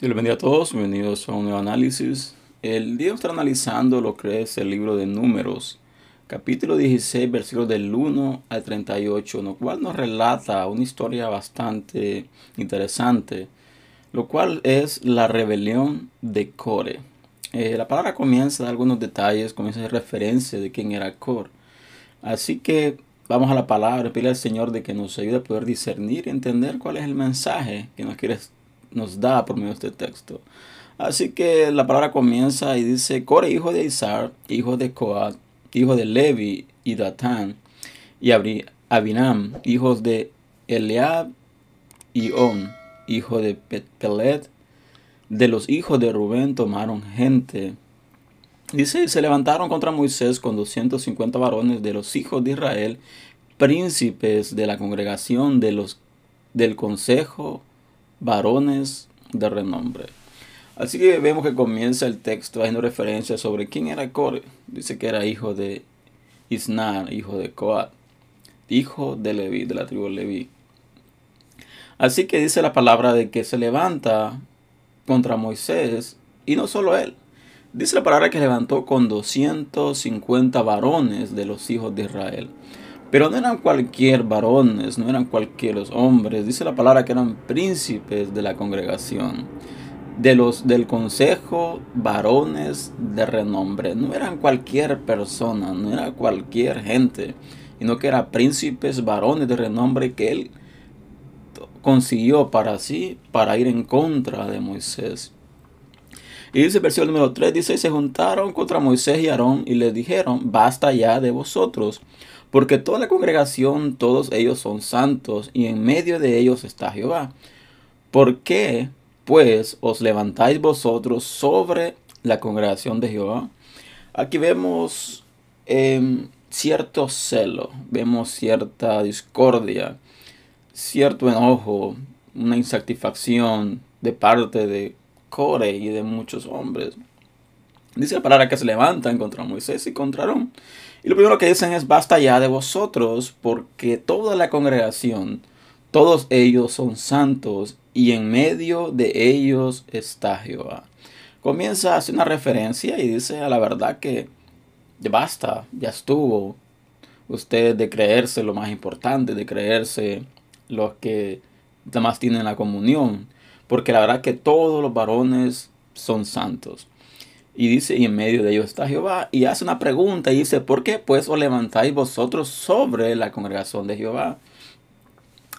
Dios bendiga a todos, bienvenidos a un nuevo análisis. El día estar analizando lo que es el libro de Números, capítulo 16, versículos del 1 al 38, lo cual nos relata una historia bastante interesante, lo cual es la rebelión de Core. Eh, la palabra comienza de algunos detalles, comienza de referencia de quién era Core. Así que vamos a la palabra, pide al Señor de que nos ayude a poder discernir y entender cuál es el mensaje que nos quiere nos da por medio de este texto. Así que la palabra comienza y dice, Core, hijo de Isar, hijo de Coat, hijo de Levi y Datán, y Abinam, hijos de Eliab y On, hijo de Pelet, de los hijos de Rubén tomaron gente. Dice, se levantaron contra Moisés con 250 varones de los hijos de Israel, príncipes de la congregación de los, del consejo varones de renombre. Así que vemos que comienza el texto haciendo referencia sobre quién era Core. Dice que era hijo de Isnar, hijo de Coat, hijo de Leví, de la tribu Leví. Así que dice la palabra de que se levanta contra Moisés y no solo él. Dice la palabra que levantó con 250 varones de los hijos de Israel. Pero no eran cualquier varones, no eran cualquier hombres. Dice la palabra que eran príncipes de la congregación, de los del consejo, varones de renombre. No eran cualquier persona, no era cualquier gente, sino que eran príncipes, varones de renombre que él consiguió para sí, para ir en contra de Moisés. Y dice el versículo número 3, dice, se juntaron contra Moisés y Aarón y les dijeron, basta ya de vosotros porque toda la congregación, todos ellos son santos, y en medio de ellos está Jehová. ¿Por qué, pues, os levantáis vosotros sobre la congregación de Jehová? Aquí vemos em, cierto celo, vemos cierta discordia, cierto enojo, una insatisfacción de parte de Core y de muchos hombres. Dice la palabra que se levantan contra Moisés y contra Aarón. Y lo primero que dicen es, basta ya de vosotros, porque toda la congregación, todos ellos son santos, y en medio de ellos está Jehová. Comienza a hacer una referencia y dice a la verdad que basta, ya estuvo. Usted de creerse lo más importante, de creerse los que más tienen la comunión. Porque la verdad que todos los varones son santos. Y dice, y en medio de ellos está Jehová. Y hace una pregunta y dice, ¿por qué pues os levantáis vosotros sobre la congregación de Jehová?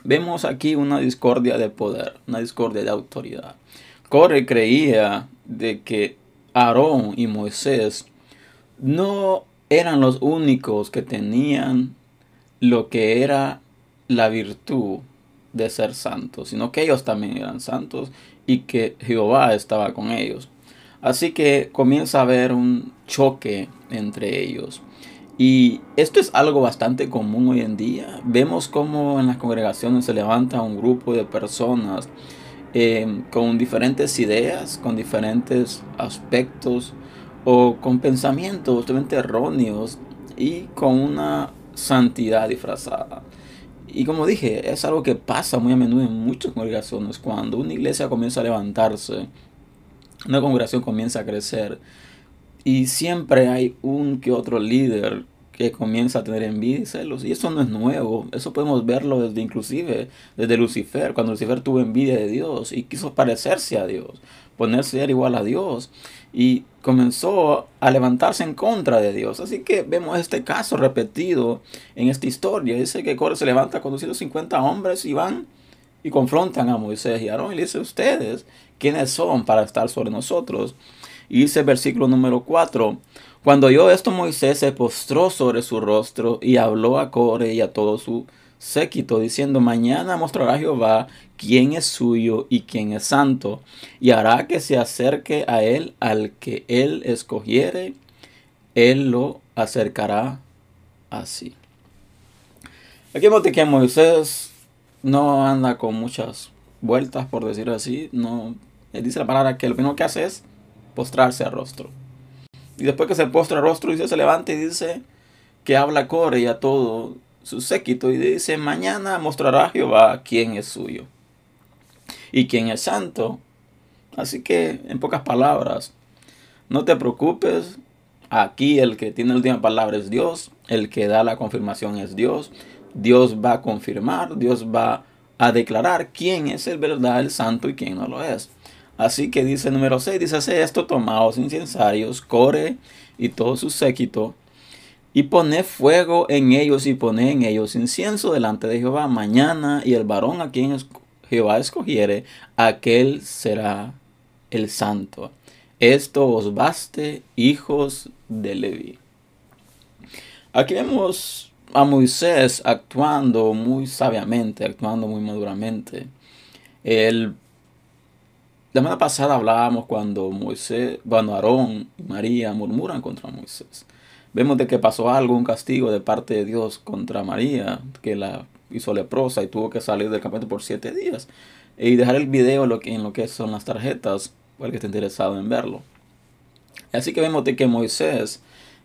Vemos aquí una discordia de poder, una discordia de autoridad. Corre creía de que Aarón y Moisés no eran los únicos que tenían lo que era la virtud de ser santos, sino que ellos también eran santos y que Jehová estaba con ellos. Así que comienza a haber un choque entre ellos. Y esto es algo bastante común hoy en día. Vemos cómo en las congregaciones se levanta un grupo de personas eh, con diferentes ideas, con diferentes aspectos o con pensamientos totalmente erróneos y con una santidad disfrazada. Y como dije, es algo que pasa muy a menudo en muchas congregaciones cuando una iglesia comienza a levantarse una congregación comienza a crecer y siempre hay un que otro líder que comienza a tener envidia y celos. Y eso no es nuevo. Eso podemos verlo desde inclusive desde Lucifer, cuando Lucifer tuvo envidia de Dios y quiso parecerse a Dios, ponerse igual a Dios y comenzó a levantarse en contra de Dios. Así que vemos este caso repetido en esta historia. Dice que Core se levanta con 250 hombres y van y confrontan a Moisés y Aarón y le dice, ustedes, ¿quiénes son para estar sobre nosotros? Y dice el versículo número 4, cuando oyó esto Moisés se postró sobre su rostro y habló a Core y a todo su séquito, diciendo, mañana mostrará Jehová quién es suyo y quién es santo, y hará que se acerque a él al que él escogiere, él lo acercará así. Aquí vemos que Moisés no anda con muchas vueltas, por decirlo así. No, dice la palabra que lo primero que hace es postrarse al rostro. Y después que se postra al rostro, dice, se levanta y dice que habla Core y a todo su séquito y dice, mañana mostrará Jehová quién es suyo y quién es santo, Así que, en pocas palabras, no te preocupes. Aquí el que tiene la última palabra es Dios. El que da la confirmación es Dios. Dios va a confirmar, Dios va a declarar quién es el verdad, el santo y quién no lo es. Así que dice número 6, dice, esto, tomaos incensarios, core y todo su séquito, y pone fuego en ellos y pone en ellos incienso delante de Jehová mañana, y el varón a quien Jehová escogiere, aquel será el santo. Esto os baste, hijos de Leví. Aquí vemos a Moisés actuando muy sabiamente, actuando muy maduramente. El, la semana pasada hablábamos cuando Moisés, cuando Aarón y María murmuran contra Moisés. Vemos de que pasó algo, un castigo de parte de Dios contra María, que la hizo leprosa y tuvo que salir del campamento por siete días. Y dejar el video en lo que, son las tarjetas el que esté interesado en verlo. Así que vemos de que Moisés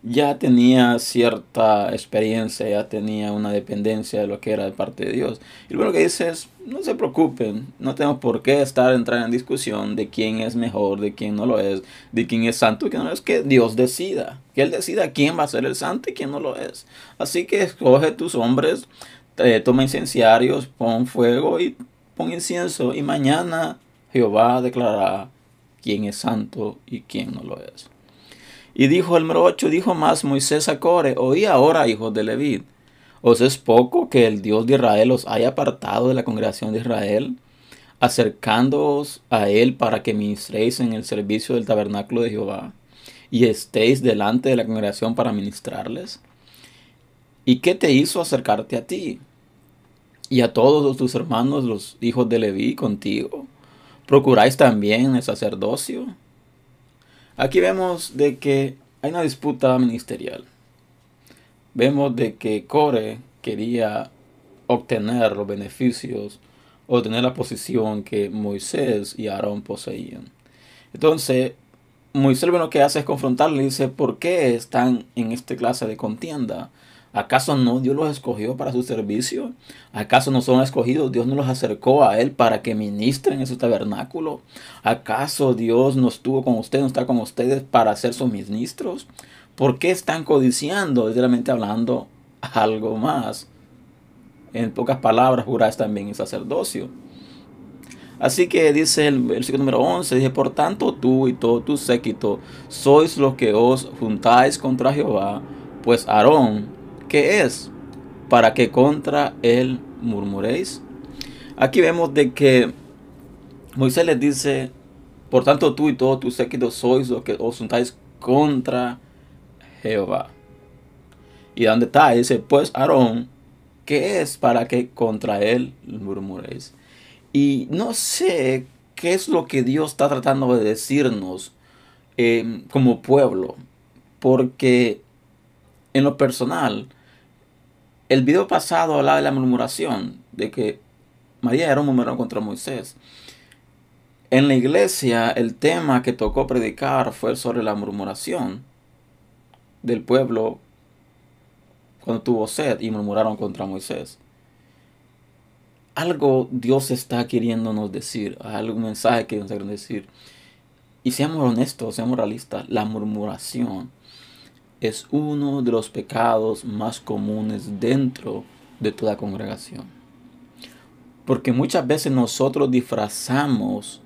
ya tenía cierta experiencia, ya tenía una dependencia de lo que era de parte de Dios. Y lo que dice es, no se preocupen, no tenemos por qué estar entrando en discusión de quién es mejor, de quién no lo es, de quién es santo y quién no es, que Dios decida, que Él decida quién va a ser el santo y quién no lo es. Así que escoge tus hombres, eh, toma incenciarios, pon fuego y pon incienso y mañana Jehová declarará quién es santo y quién no lo es. Y dijo el número 8, dijo más Moisés a Core, oí ahora, hijos de Leví, ¿os es poco que el Dios de Israel os haya apartado de la congregación de Israel, acercándoos a él para que ministréis en el servicio del tabernáculo de Jehová, y estéis delante de la congregación para ministrarles? ¿Y qué te hizo acercarte a ti? Y a todos tus hermanos, los hijos de Leví, contigo ¿Procuráis también el sacerdocio? Aquí vemos de que hay una disputa ministerial. Vemos de que Core quería obtener los beneficios, obtener la posición que Moisés y Aarón poseían. Entonces, Moisés lo que hace es confrontarle y dice, ¿por qué están en esta clase de contienda? ¿Acaso no Dios los escogió para su servicio? ¿Acaso no son escogidos? Dios no los acercó a Él para que ministren en su tabernáculo. ¿Acaso Dios no estuvo con ustedes, no está con ustedes para ser sus ministros? ¿Por qué están codiciando, literalmente hablando, algo más? En pocas palabras, juráis también el sacerdocio. Así que dice el versículo número 11, dice, por tanto tú y todo tu séquito sois los que os juntáis contra Jehová, pues Aarón ¿Qué es? Para que contra él murmuréis. Aquí vemos de que Moisés les dice, por tanto tú y todo tu séquito sois los que os juntáis contra Jehová. Y donde está, dice, pues Aarón, ¿qué es para que contra él murmuréis? Y no sé qué es lo que Dios está tratando de decirnos eh, como pueblo, porque en lo personal, el video pasado hablaba de la murmuración, de que María era un murmurador contra Moisés. En la iglesia el tema que tocó predicar fue sobre la murmuración del pueblo cuando tuvo sed y murmuraron contra Moisés. Algo Dios está queriéndonos decir, algún mensaje que nos quiere decir. Y seamos honestos, seamos realistas, la murmuración es uno de los pecados más comunes dentro de toda congregación. Porque muchas veces nosotros disfrazamos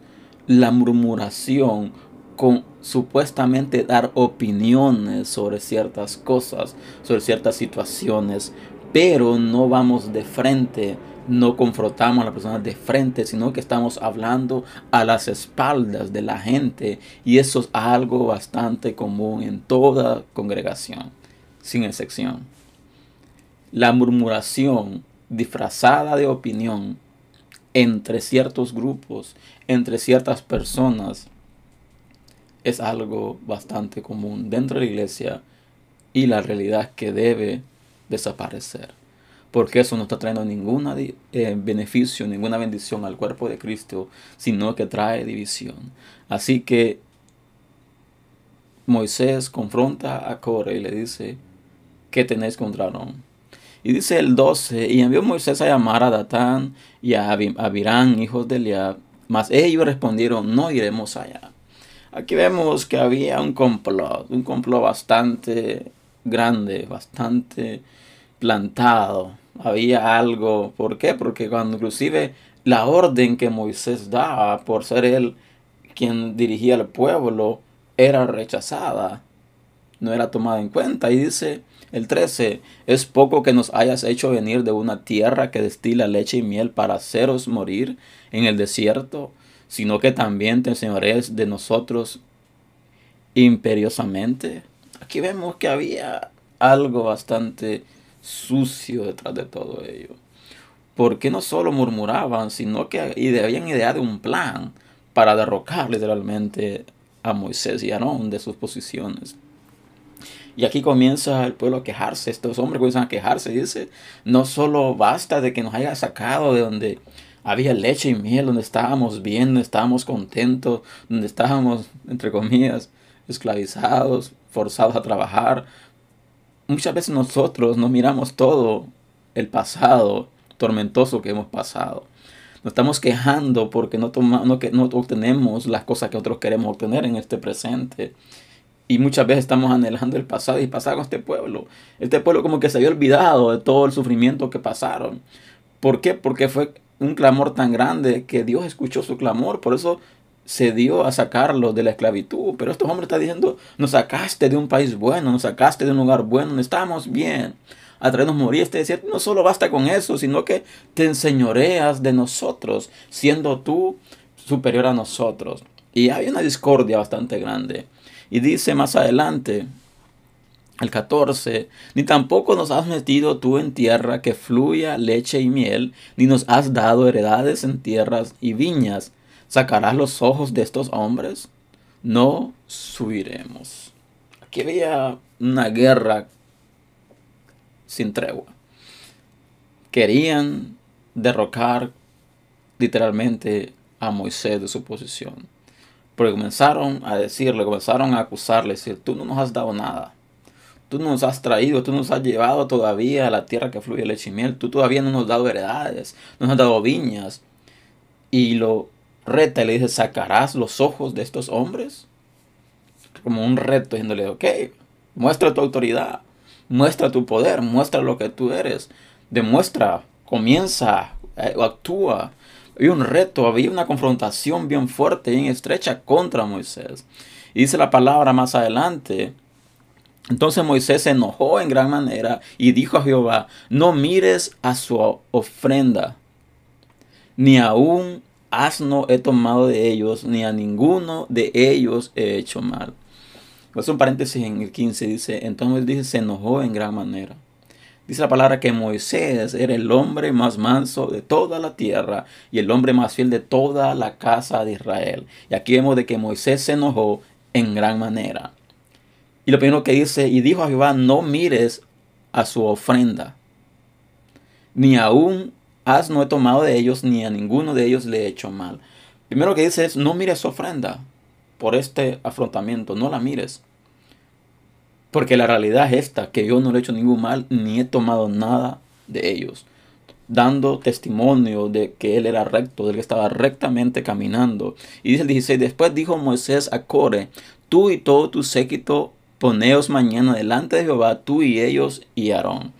la murmuración con supuestamente dar opiniones sobre ciertas cosas, sobre ciertas situaciones, pero no vamos de frente no confrontamos a la persona de frente, sino que estamos hablando a las espaldas de la gente. Y eso es algo bastante común en toda congregación, sin excepción. La murmuración disfrazada de opinión entre ciertos grupos, entre ciertas personas, es algo bastante común dentro de la iglesia y la realidad que debe desaparecer porque eso no está trayendo ningún eh, beneficio, ninguna bendición al cuerpo de Cristo, sino que trae división. Así que Moisés confronta a Core y le dice, ¿qué tenéis contra Aarón? Y dice el 12, y envió Moisés a llamar a Datán y a Abirán, hijos de Eliab, Mas ellos respondieron, no iremos allá. Aquí vemos que había un complot, un complot bastante grande, bastante plantado. Había algo, ¿por qué? Porque cuando inclusive la orden que Moisés daba por ser él quien dirigía al pueblo era rechazada, no era tomada en cuenta. Y dice el 13, es poco que nos hayas hecho venir de una tierra que destila leche y miel para haceros morir en el desierto, sino que también te enseñaréis de nosotros imperiosamente. Aquí vemos que había algo bastante sucio detrás de todo ello. Porque no solo murmuraban, sino que habían idea de un plan para derrocar literalmente a Moisés y a Aarón de sus posiciones. Y aquí comienza el pueblo a quejarse, estos hombres comienzan a quejarse, dice, no solo basta de que nos haya sacado de donde había leche y miel, donde estábamos bien, donde estábamos contentos, donde estábamos, entre comillas, esclavizados, forzados a trabajar. Muchas veces nosotros no miramos todo el pasado tormentoso que hemos pasado. Nos estamos quejando porque no, tomamos, no, no obtenemos las cosas que otros queremos obtener en este presente. Y muchas veces estamos anhelando el pasado y pasar con este pueblo. Este pueblo como que se había olvidado de todo el sufrimiento que pasaron. ¿Por qué? Porque fue un clamor tan grande que Dios escuchó su clamor. Por eso se dio a sacarlo de la esclavitud. Pero estos hombres están diciendo, nos sacaste de un país bueno, nos sacaste de un lugar bueno, estamos bien a traernos morir. Este decía, no solo basta con eso, sino que te enseñoreas de nosotros, siendo tú superior a nosotros. Y hay una discordia bastante grande. Y dice más adelante, el 14, ni tampoco nos has metido tú en tierra que fluya leche y miel, ni nos has dado heredades en tierras y viñas. ¿Sacarás los ojos de estos hombres? No subiremos. Aquí había una guerra sin tregua. Querían derrocar literalmente a Moisés de su posición. Porque comenzaron a decirle, comenzaron a acusarle, decir, tú no nos has dado nada. Tú no nos has traído, tú nos has llevado todavía a la tierra que fluye leche y miel. Tú todavía no nos has dado heredades, no nos has dado viñas. Y lo reta y le dice, ¿sacarás los ojos de estos hombres? Como un reto, diciéndole, ok, muestra tu autoridad. Muestra tu poder, muestra lo que tú eres. Demuestra, comienza, eh, actúa. Había un reto, había una confrontación bien fuerte, bien estrecha contra Moisés. Y dice la palabra más adelante. Entonces Moisés se enojó en gran manera y dijo a Jehová, no mires a su ofrenda, ni a un asno he tomado de ellos, ni a ninguno de ellos he hecho mal. Es un paréntesis en el 15, dice, entonces dice, se enojó en gran manera. Dice la palabra que Moisés era el hombre más manso de toda la tierra y el hombre más fiel de toda la casa de Israel. Y aquí vemos de que Moisés se enojó en gran manera. Y lo primero que dice, y dijo a Jehová, no mires a su ofrenda, ni aún no he tomado de ellos, ni a ninguno de ellos le he hecho mal. Primero que dice es, no mires ofrenda por este afrontamiento, no la mires. Porque la realidad es esta, que yo no le he hecho ningún mal, ni he tomado nada de ellos. Dando testimonio de que él era recto, de que estaba rectamente caminando. Y dice el 16, después dijo Moisés a Core, tú y todo tu séquito, poneos mañana delante de Jehová, tú y ellos y Aarón.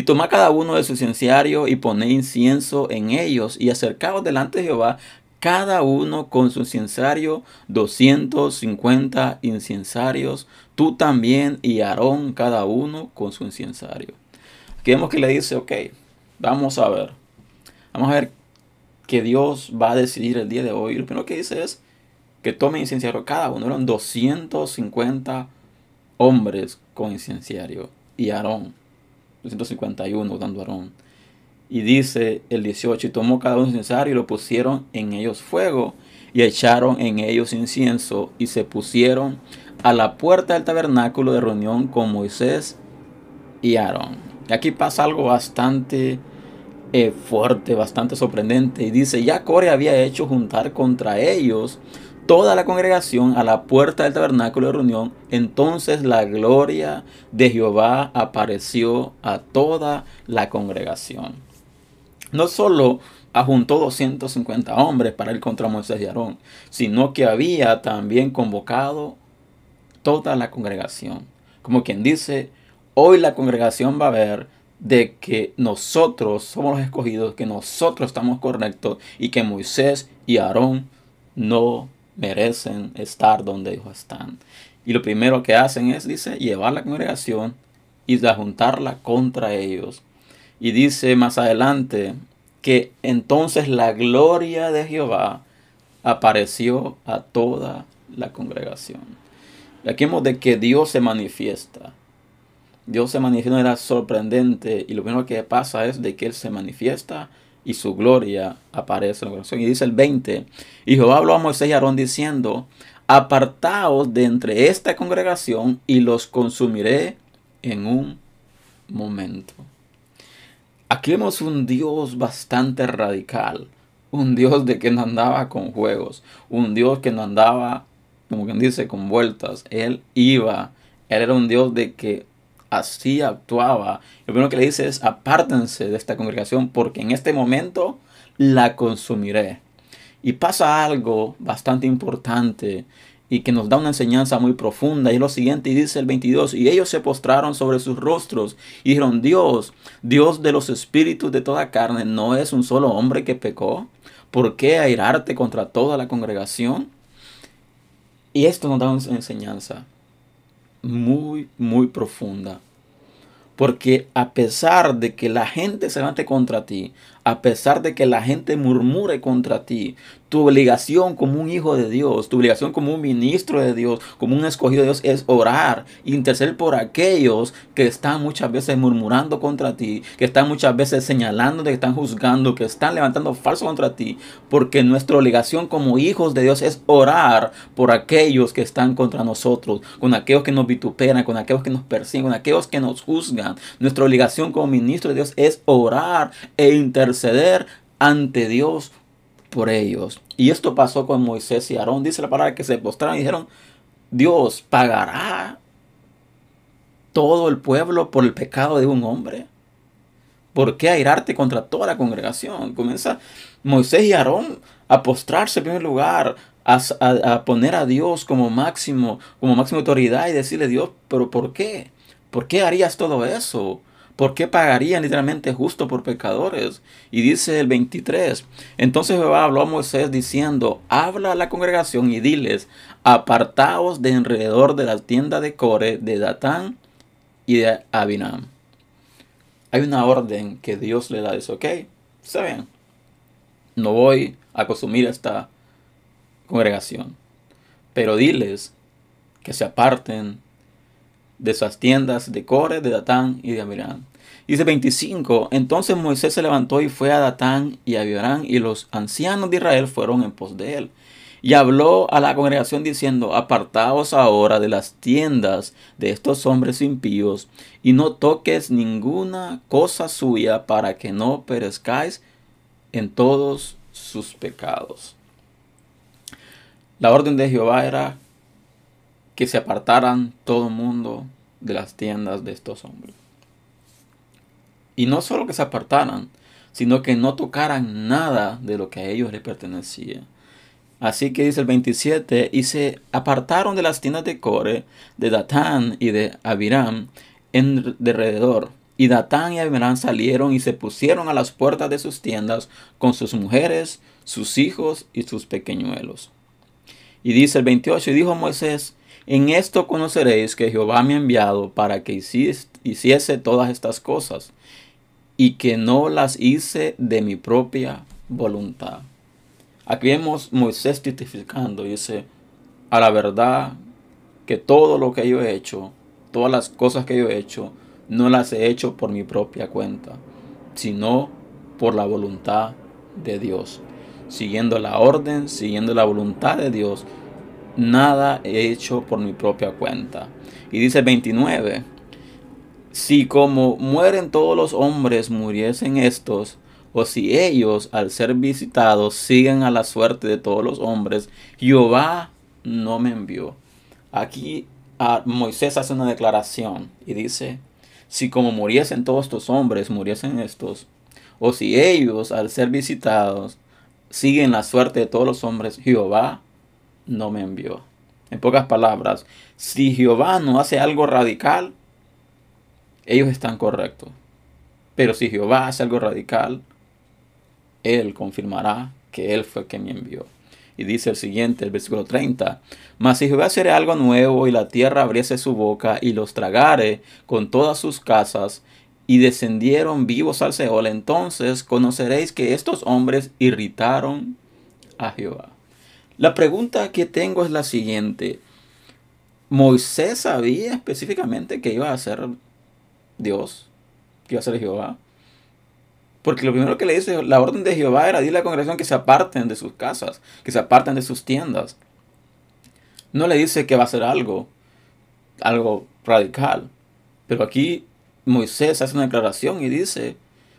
Y toma cada uno de su incenciario y pone incienso en ellos y acercaos delante de Jehová cada uno con su incensario, 250 incensarios, tú también y Aarón cada uno con su incensario. Aquí vemos que le dice, ok, vamos a ver, vamos a ver que Dios va a decidir el día de hoy. Lo primero que dice es que tome incenciario cada uno, eran 250 hombres con incenciario y Aarón, 251 dando Aarón. Y dice el 18, y tomó cada uno incensario y lo pusieron en ellos fuego y echaron en ellos incienso y se pusieron a la puerta del tabernáculo de reunión con Moisés y Aarón. Y aquí pasa algo bastante eh, fuerte, bastante sorprendente. Y dice, ya Core había hecho juntar contra ellos toda la congregación a la puerta del tabernáculo de reunión. Entonces la gloria de Jehová apareció a toda la congregación. No solo ajuntó 250 hombres para ir contra Moisés y Aarón, sino que había también convocado toda la congregación. Como quien dice, hoy la congregación va a ver de que nosotros somos los escogidos, que nosotros estamos correctos y que Moisés y Aarón no merecen estar donde ellos están. Y lo primero que hacen es, dice, llevar la congregación y juntarla contra ellos. Y dice más adelante que entonces la gloria de Jehová apareció a toda la congregación. aquí vemos de que Dios se manifiesta. Dios se manifiesta de sorprendente y lo primero que pasa es de que Él se manifiesta y su gloria aparece en la congregación. Y dice el 20, y Jehová habló a Moisés y a Aarón diciendo, apartaos de entre esta congregación y los consumiré en un momento. Aquí vemos un Dios bastante radical, un Dios de que no andaba con juegos, un Dios que no andaba, como quien dice, con vueltas. Él iba, él era un Dios de que así actuaba. Lo primero que le dice es, apártense de esta congregación porque en este momento la consumiré. Y pasa algo bastante importante y que nos da una enseñanza muy profunda. Y lo siguiente, dice el 22, y ellos se postraron sobre sus rostros y dijeron, Dios, Dios de los espíritus de toda carne, ¿no es un solo hombre que pecó? ¿Por qué airarte contra toda la congregación? Y esto nos da una enseñanza muy, muy profunda. Porque a pesar de que la gente se levante contra ti, a pesar de que la gente murmure contra ti, tu obligación como un hijo de Dios, tu obligación como un ministro de Dios, como un escogido de Dios es orar, interceder por aquellos que están muchas veces murmurando contra ti, que están muchas veces señalando, que están juzgando, que están levantando falso contra ti, porque nuestra obligación como hijos de Dios es orar por aquellos que están contra nosotros, con aquellos que nos vituperan, con aquellos que nos persiguen, con aquellos que nos juzgan. Nuestra obligación como ministro de Dios es orar e interceder ante Dios por ellos. Y esto pasó con Moisés y Aarón. Dice la palabra que se postraron y dijeron, Dios pagará todo el pueblo por el pecado de un hombre. ¿Por qué airarte contra toda la congregación? Comienza Moisés y Aarón a postrarse en primer lugar, a, a, poner a Dios como máximo, como máxima autoridad y decirle Dios, pero ¿por qué? ¿Por qué harías todo eso? ¿Por qué pagarían literalmente justo por pecadores? Y dice el 23, entonces Jehová habló a Moisés diciendo, habla a la congregación y diles, apartaos de alrededor de la tienda de Core, de Datán y de Abinam. Hay una orden que Dios le da, dice, ok, saben, no voy a consumir esta congregación, pero diles que se aparten de esas tiendas de Core, de Datán y de Abiram. Dice 25, entonces Moisés se levantó y fue a Datán y a Abiram y los ancianos de Israel fueron en pos de él. Y habló a la congregación diciendo, apartaos ahora de las tiendas de estos hombres impíos y no toques ninguna cosa suya para que no perezcáis en todos sus pecados. La orden de Jehová era que se apartaran todo el mundo de las tiendas de estos hombres. Y no solo que se apartaran, sino que no tocaran nada de lo que a ellos les pertenecía. Así que dice el 27, y se apartaron de las tiendas de Core, de Datán y de Abiram, en alrededor. Y Datán y Abiram salieron y se pusieron a las puertas de sus tiendas con sus mujeres, sus hijos y sus pequeñuelos. Y dice el 28, y dijo Moisés, en esto conoceréis que Jehová me ha enviado para que hiciese todas estas cosas, y que no las hice de mi propia voluntad. Aquí vemos Moisés testificando, dice, a la verdad que todo lo que yo he hecho, todas las cosas que yo he hecho, no las he hecho por mi propia cuenta, sino por la voluntad de Dios. Siguiendo la orden, siguiendo la voluntad de Dios, nada he hecho por mi propia cuenta. Y dice 29, si como mueren todos los hombres muriesen estos, o si ellos al ser visitados siguen a la suerte de todos los hombres, Jehová no me envió. Aquí Moisés hace una declaración y dice, si como muriesen todos estos hombres, muriesen estos, o si ellos al ser visitados siguen la suerte de todos los hombres, Jehová no me envió. En pocas palabras, si Jehová no hace algo radical, ellos están correctos. Pero si Jehová hace algo radical, Él confirmará que Él fue quien me envió. Y dice el siguiente, el versículo 30. Mas si Jehová hiciera algo nuevo y la tierra abriese su boca y los tragare con todas sus casas y descendieron vivos al Seol, entonces conoceréis que estos hombres irritaron a Jehová. La pregunta que tengo es la siguiente. ¿Moisés sabía específicamente que iba a ser Dios? ¿Que iba a ser Jehová? Porque lo primero que le dice la orden de Jehová era decirle a la congregación que se aparten de sus casas, que se aparten de sus tiendas. No le dice que va a hacer algo, algo radical. Pero aquí Moisés hace una declaración y dice,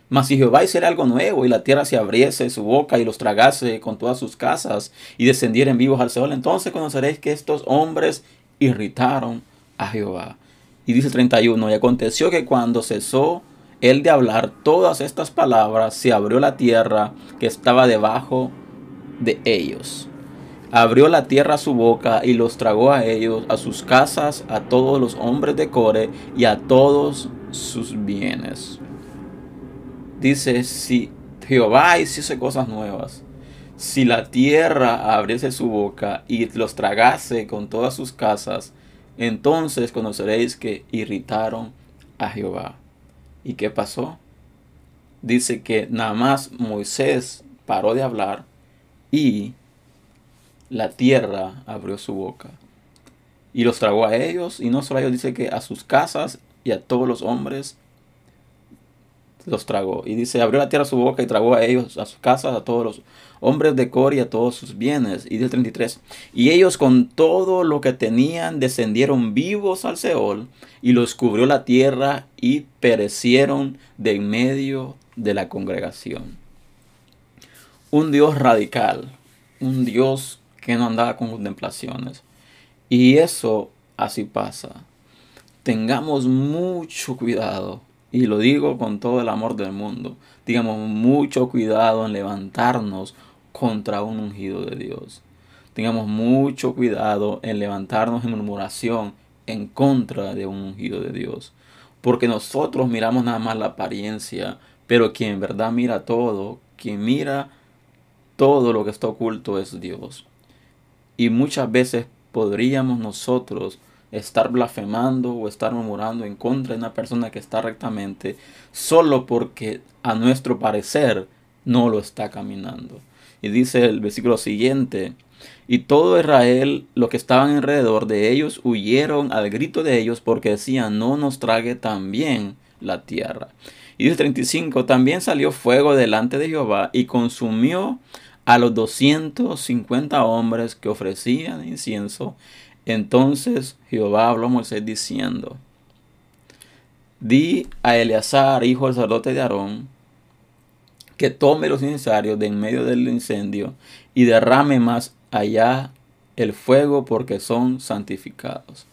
mas si Jehová hiciera algo nuevo y la tierra se abriese su boca y los tragase con todas sus casas y descendieren vivos al Seol, entonces conoceréis que estos hombres irritaron a Jehová. Y dice 31, y aconteció que cuando cesó él de hablar todas estas palabras, se abrió la tierra que estaba debajo de ellos. Abrió la tierra su boca y los tragó a ellos, a sus casas, a todos los hombres de Core y a todos sus bienes. Dice, si Jehová hiciese cosas nuevas, si la tierra abriese su boca y los tragase con todas sus casas, entonces conoceréis que irritaron a Jehová. ¿Y qué pasó? Dice que nada más Moisés paró de hablar y la tierra abrió su boca y los tragó a ellos y no solo a ellos, dice que a sus casas y a todos los hombres los tragó. Y dice, abrió la tierra su boca y tragó a ellos, a sus casas, a todos los hombres de Cor y a todos sus bienes. Y dice el 33, y ellos con todo lo que tenían descendieron vivos al Seol y los cubrió la tierra y perecieron de en medio de la congregación. Un Dios radical, un Dios que no andaba con contemplaciones. Y eso así pasa. Tengamos mucho cuidado y lo digo con todo el amor del mundo, digamos mucho cuidado en levantarnos contra un ungido de Dios. Tengamos mucho cuidado en levantarnos en murmuración en contra de un ungido de Dios. Porque nosotros miramos nada más la apariencia, pero quien en verdad mira todo, quien mira todo lo que está oculto es Dios. Y muchas veces podríamos nosotros estar blasfemando o estar murmurando en contra de una persona que está rectamente solo porque a nuestro parecer no lo está caminando. Y dice el versículo siguiente, y todo Israel, los que estaban alrededor de ellos, huyeron al grito de ellos porque decían, no nos trague también la tierra. Y dice 35, también salió fuego delante de Jehová y consumió a los 250 hombres que ofrecían incienso entonces Jehová habló a Moisés diciendo, Di a Eleazar, hijo del sacerdote de Aarón, que tome los incensarios de en medio del incendio y derrame más allá el fuego porque son santificados.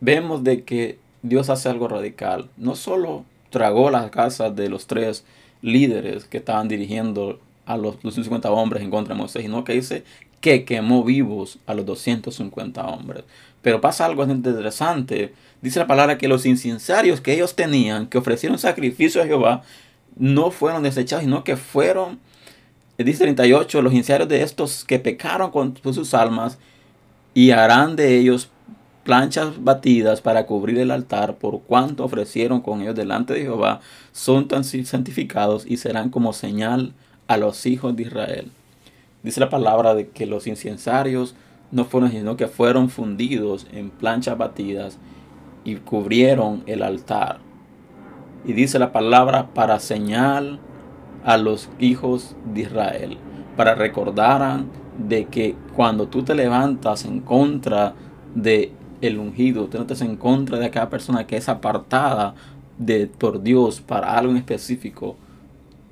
Vemos de que Dios hace algo radical. No solo tragó las casas de los tres líderes que estaban dirigiendo a los 250 hombres en contra de Moisés, sino que dice que quemó vivos a los 250 hombres. Pero pasa algo interesante. Dice la palabra que los incensarios que ellos tenían, que ofrecieron sacrificio a Jehová, no fueron desechados, sino que fueron, dice 38, los incensarios de estos que pecaron con sus almas y harán de ellos planchas batidas para cubrir el altar por cuanto ofrecieron con ellos delante de Jehová, son tan santificados y serán como señal a los hijos de Israel. Dice la palabra de que los incensarios no fueron, sino que fueron fundidos en planchas batidas y cubrieron el altar. Y dice la palabra para señal a los hijos de Israel, para recordaran de que cuando tú te levantas en contra de el ungido, te notas en contra de aquella persona que es apartada de por Dios para algo en específico,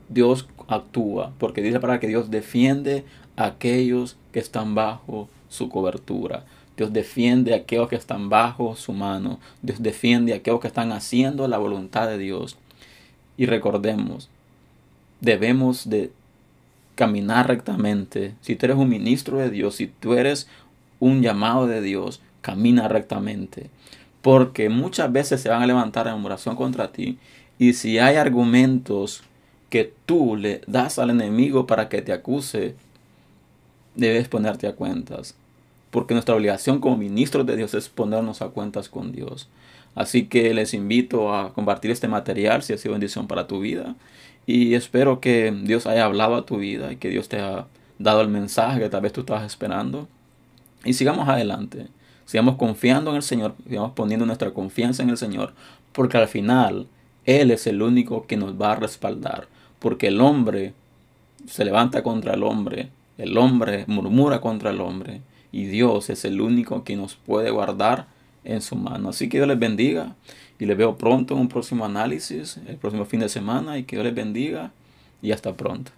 Dios actúa, porque dice para que Dios defiende a aquellos que están bajo su cobertura. Dios defiende a aquellos que están bajo su mano. Dios defiende a aquellos que están haciendo la voluntad de Dios. Y recordemos, debemos de caminar rectamente. Si tú eres un ministro de Dios, si tú eres un llamado de Dios, camina rectamente. Porque muchas veces se van a levantar en oración contra ti. Y si hay argumentos que tú le das al enemigo para que te acuse, debes ponerte a cuentas. Porque nuestra obligación como ministros de Dios es ponernos a cuentas con Dios. Así que les invito a compartir este material si ha sido bendición para tu vida. Y espero que Dios haya hablado a tu vida y que Dios te haya dado el mensaje que tal vez tú estabas esperando. Y sigamos adelante. Sigamos confiando en el Señor, sigamos poniendo nuestra confianza en el Señor, porque al final Él es el único que nos va a respaldar. Porque el hombre se levanta contra el hombre, el hombre murmura contra el hombre, y Dios es el único que nos puede guardar en su mano. Así que Dios les bendiga y les veo pronto en un próximo análisis, el próximo fin de semana y que Dios les bendiga y hasta pronto.